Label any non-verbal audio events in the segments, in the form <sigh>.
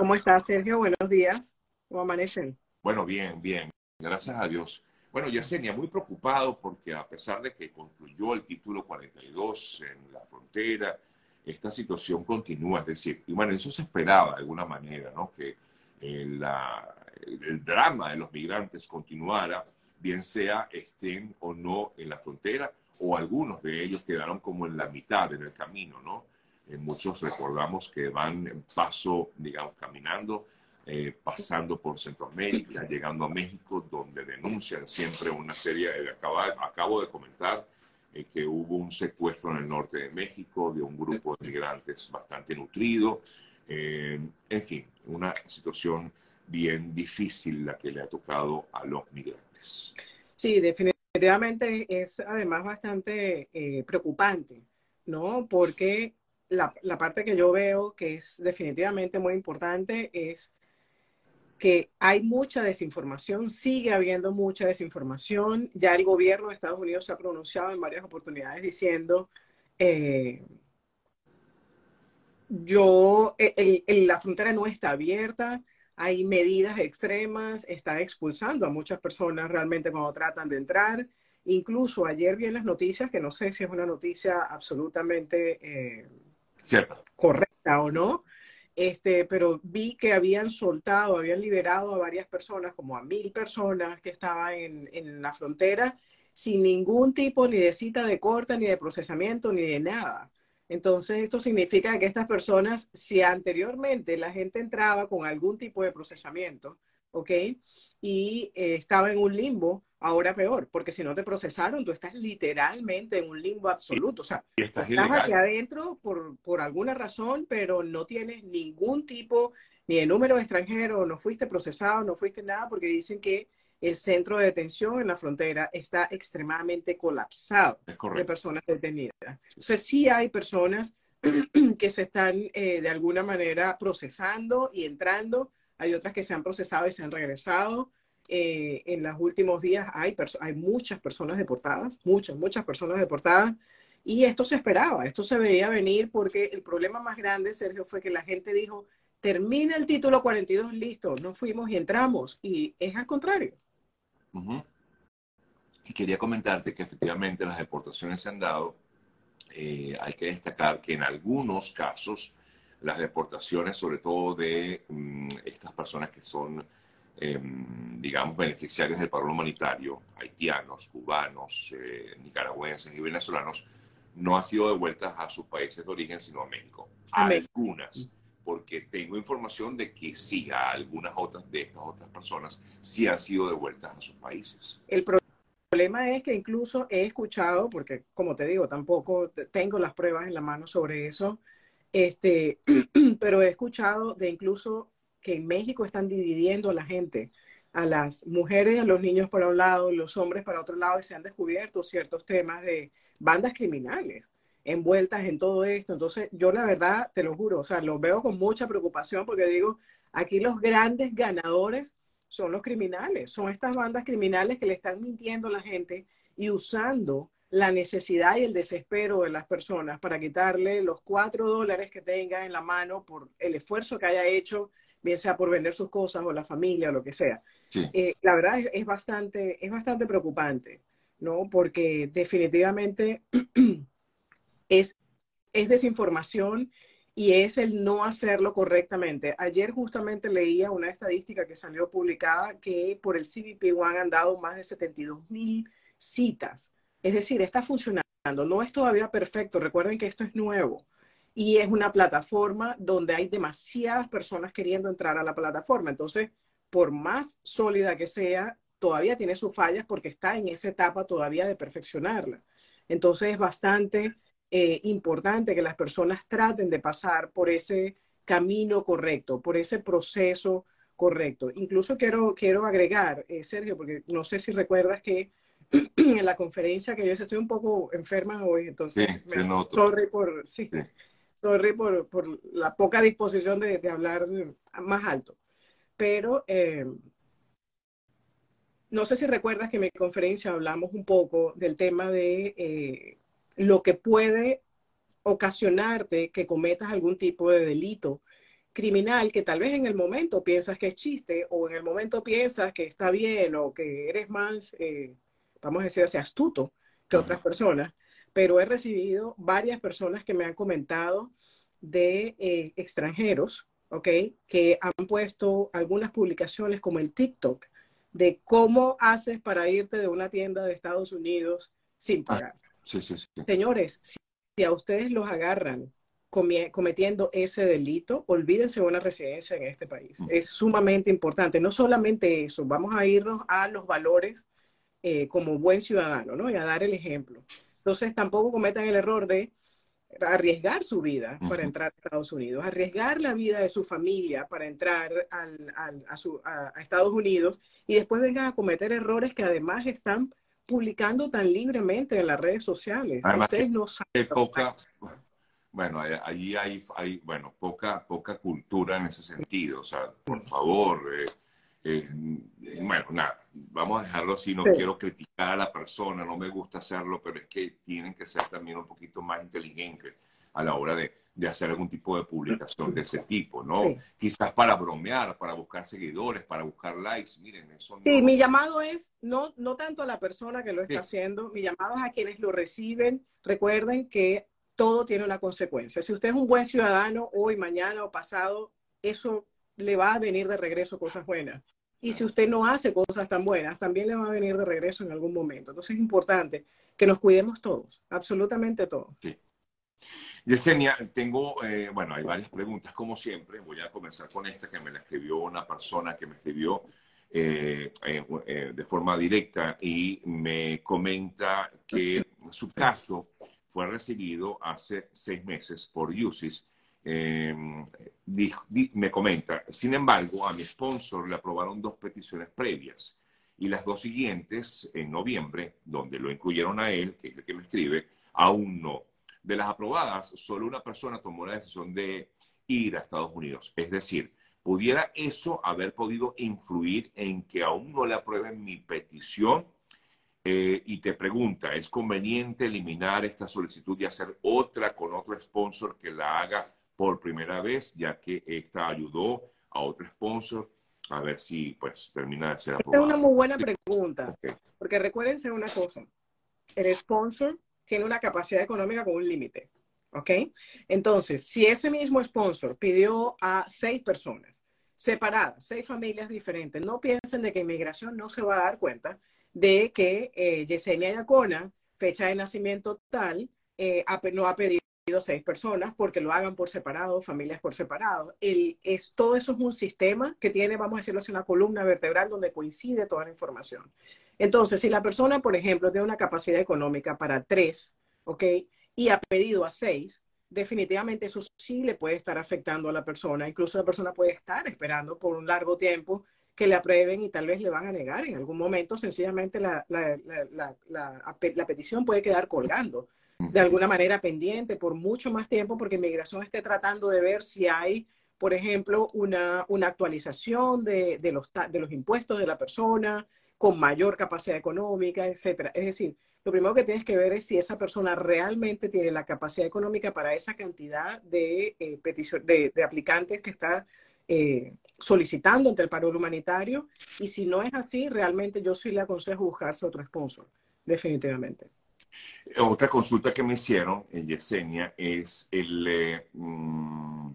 ¿Cómo estás, Sergio? Buenos días. ¿Cómo amanecen? Bueno, bien, bien. Gracias a Dios. Bueno, Yesenia, muy preocupado porque a pesar de que concluyó el título 42 en la frontera, esta situación continúa. Es decir, y bueno, eso se esperaba de alguna manera, ¿no? Que el, el drama de los migrantes continuara, bien sea estén o no en la frontera, o algunos de ellos quedaron como en la mitad, en el camino, ¿no? Eh, muchos recordamos que van paso, digamos, caminando, eh, pasando por Centroamérica, llegando a México, donde denuncian siempre una serie, de, acabo de comentar eh, que hubo un secuestro en el norte de México de un grupo de migrantes bastante nutrido, en fin, una situación bien difícil la que le ha tocado a los migrantes. Sí, definitivamente es además bastante preocupante, ¿no? Porque la, parte que yo veo que es definitivamente muy importante es que hay mucha desinformación, sigue habiendo mucha desinformación. Ya el gobierno de Estados Unidos se ha pronunciado en varias oportunidades diciendo, eh, yo, el, la frontera no está abierta, hay medidas extremas, está expulsando a muchas personas realmente cuando tratan de entrar. Incluso ayer vi en las noticias, que no sé si es una noticia absolutamente... Eh, correcta o no, este, pero vi que habían soltado, habían liberado a varias personas, como a mil personas que estaban en, en la frontera, sin ningún tipo ni de cita de corte, ni de procesamiento, ni de nada. Entonces, esto significa que estas personas, si anteriormente la gente entraba con algún tipo de procesamiento, ¿ok? Y eh, estaba en un limbo, ahora peor, porque si no te procesaron, tú estás literalmente en un limbo absoluto. O sea, estás, aquí adentro por, por alguna razón, pero no tienes ningún tipo ni de número extranjero, no fuiste procesado, no fuiste nada, porque dicen que el centro de detención en la frontera está extremadamente colapsado de personas detenidas. Entonces, sí hay personas <clears throat> que se están eh, de alguna manera procesando y entrando hay otras que se han procesado y se han regresado. Eh, en los últimos días hay, hay muchas personas deportadas, muchas, muchas personas deportadas. Y esto se esperaba, esto se veía venir porque el problema más grande, Sergio, fue que la gente dijo, termina el título 42, listo, no fuimos y entramos. Y es al contrario. Y quería comentarte que efectivamente las deportaciones se han dado. Eh, hay que destacar que en algunos casos las deportaciones, sobre todo de mm, estas personas que son, em, digamos, beneficiarios del paro humanitario, haitianos, cubanos, eh, nicaragüenses y venezolanos, no han sido devueltas a sus países de origen, sino a México. Algunas, porque tengo información de que sí, a algunas otras de estas otras personas sí han sido devueltas a sus países. El problema es que incluso he escuchado, porque como te digo, tampoco tengo las pruebas en la mano sobre eso, este, <clears throat> pero he escuchado de incluso que en México están dividiendo a la gente, a las mujeres a los niños para un lado, los hombres para otro lado, y se han descubierto ciertos temas de bandas criminales envueltas en todo esto. Entonces, yo la verdad, te lo juro, o sea, lo veo con mucha preocupación porque digo, aquí los grandes ganadores son los criminales, son estas bandas criminales que le están mintiendo a la gente y usando la necesidad y el desespero de las personas para quitarle los cuatro dólares que tenga en la mano por el esfuerzo que haya hecho, bien sea por vender sus cosas o la familia o lo que sea. Eh, la verdad es, bastante, es bastante preocupante, ¿no? Porque definitivamente <clears throat> es, es desinformación y es el no hacerlo correctamente. Ayer justamente leía una estadística que salió publicada que por el CBP One han dado más de 72 mil citas es decir, está funcionando, no es todavía perfecto, recuerden que esto es nuevo y es una plataforma donde hay demasiadas personas queriendo entrar a la plataforma. Entonces, por más sólida que sea, todavía tiene sus fallas porque está en esa etapa todavía de perfeccionarla. Entonces, es bastante eh, importante que las personas traten de pasar por ese camino correcto, por ese proceso correcto. Incluso quiero, quiero agregar, eh, Sergio, porque no sé si recuerdas que <clears throat> en la conferencia que yo estoy un poco enferma hoy, entonces me sorry por, sí, Sorry por, por, la poca disposición de, de, hablar más alto. Pero eh, no sé si recuerdas que en mi conferencia hablamos un poco del tema de eh, lo que puede ocasionarte que cometas algún tipo de delito criminal que tal vez en el momento piensas que es chiste o en el momento piensas que está bien o que eres más, eh, vamos a decir así, astuto que otras personas, pero he recibido varias personas que me han comentado de eh, extranjeros, ¿ok? Que han puesto algunas publicaciones como en TikTok de cómo haces para irte de una tienda de Estados Unidos sin ah, pagar. sí, sí, sí. Señores, si, a ustedes los agarran cometiendo ese delito, olvídense de una residencia en este país. Mm. Es sumamente importante. No solamente eso, vamos a irnos a los valores eh, como buen ciudadano, ¿no? Y a dar el ejemplo. Entonces, tampoco cometan el error de arriesgar su vida para entrar a Estados Unidos, arriesgar la vida de su familia para entrar a, Estados Unidos y después vengan a cometer errores que además están publicando tan libremente en las redes sociales. Ustedes no saben. Poca, bueno, allí hay, hay, bueno, poca, poca cultura en ese sentido. O sea, por favor, eh, eh, bueno, nada, vamos a dejarlo así, no quiero criticar a la persona, no me gusta hacerlo, pero es que tienen que ser también un poquito más inteligentes a la hora de, de hacer algún tipo de publicación de ese tipo, ¿no? Quizás para bromear, para buscar seguidores, para buscar likes, miren, eso no... Sí, mi llamado es no, no tanto a la persona que lo está haciendo, mi llamado es a quienes lo reciben. Recuerden que todo tiene una consecuencia. Si usted es un buen ciudadano, hoy, mañana o pasado, eso le va a venir de regreso cosas buenas. Y si usted no hace cosas tan buenas, también le va a venir de regreso en algún momento. Entonces es importante que nos cuidemos todos, absolutamente todos. Sí. Yesenia, tengo, eh, bueno, hay varias preguntas como siempre. Voy a comenzar con esta que me la escribió una persona que me escribió eh, eh, de forma directa y me comenta que su caso fue recibido hace seis meses por UCIS eh, me comenta, sin embargo, a mi sponsor le aprobaron dos peticiones previas y las dos siguientes, en noviembre, donde lo incluyeron a él, que es el que me escribe, aún no. De las aprobadas, solo una persona tomó la decisión de ir a Estados Unidos. Es decir, ¿pudiera eso haber podido influir en que aún no le aprueben mi petición? Eh, y te pregunta, ¿es conveniente eliminar esta solicitud y hacer otra con otro sponsor que la haga por primera vez, ya que esta ayudó a otro sponsor a ver si pues termina de ser aprobado. Es una muy buena pregunta, porque recuérdense una cosa, el sponsor tiene una capacidad económica con un límite, ¿ok? Entonces, si ese mismo sponsor pidió a seis personas separadas, seis familias diferentes, no piensen de que inmigración no se va a dar cuenta de que eh, Yesenia Yacona, fecha de nacimiento tal, eh, no ha pedido seis personas porque lo hagan por separado, familias por separado. El, es, todo eso es un sistema que tiene, vamos a decirlo así, una columna vertebral donde coincide toda la información. Entonces, si la persona, por ejemplo, tiene una capacidad económica para tres, ¿ok? Y ha pedido a seis, definitivamente eso sí le puede estar afectando a la persona. Incluso la persona puede estar esperando por un largo tiempo que le aprueben y tal vez le van a negar en algún momento. Sencillamente la, la, la, la petición puede quedar colgando de alguna manera pendiente por mucho más tiempo porque inmigración esté tratando de ver si hay, por ejemplo, una, una actualización de, de, los, de los impuestos de la persona con mayor capacidad económica, etcétera. Es decir, lo primero que tienes que ver es si esa persona realmente tiene la capacidad económica para esa cantidad de, eh, de, de, aplicantes que está eh, solicitando ante el paro humanitario. Y si no es así, realmente yo sí le aconsejo buscarse otro sponsor, definitivamente. Otra consulta que me hicieron en Yesenia es el, eh, mm,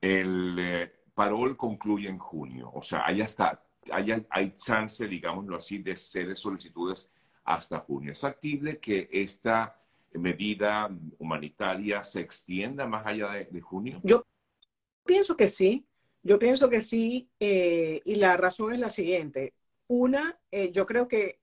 el eh, parol concluye en junio, o sea, hay hasta, hay, hay chance, digámoslo así, de ser solicitudes hasta junio. ¿Es factible que esta medida humanitaria se extienda más allá de, junio? Yo pienso que sí, yo pienso que sí, eh, y la razón es la siguiente. Una, yo creo que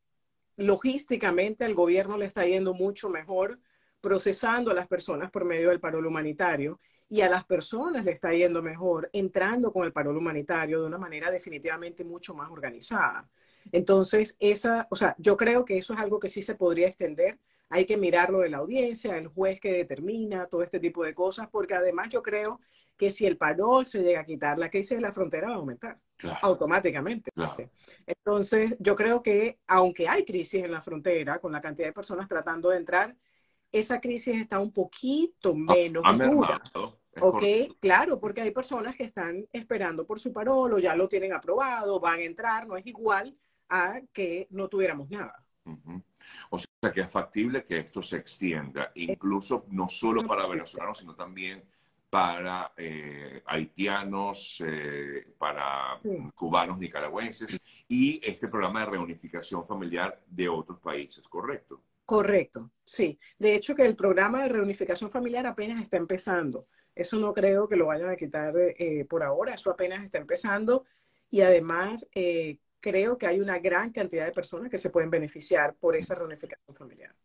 logísticamente al gobierno le está yendo mucho mejor procesando a las personas por medio del paro humanitario y a las personas le está yendo mejor entrando con el paro humanitario de una manera definitivamente mucho más organizada. Entonces, esa, o sea, yo creo que eso es algo que sí se podría extender. Hay que mirarlo de la audiencia, el juez que determina todo este tipo de cosas, porque además yo creo que si el parol se llega a quitar, la crisis de la frontera va a aumentar automáticamente. Entonces, yo creo que aunque hay crisis en la frontera, con la cantidad de personas tratando de entrar, esa crisis está un poquito menos ha, mermado, ok, claro, porque hay personas que están esperando por su parolo, ya lo tienen aprobado, van a entrar, no es igual a que no tuviéramos nada. O sea que es factible que esto se extienda, incluso no solo para venezolanos, sino también para eh, haitianos, eh, para cubanos, nicaragüenses y este programa de reunificación familiar de otros países, ¿correcto? Correcto, sí. De hecho, que el programa de reunificación familiar apenas está empezando. Eso no creo que lo vayan a quitar eh, por ahora, eso apenas está empezando y además creo que hay una gran cantidad de personas que se pueden beneficiar por esa reunificación familiar.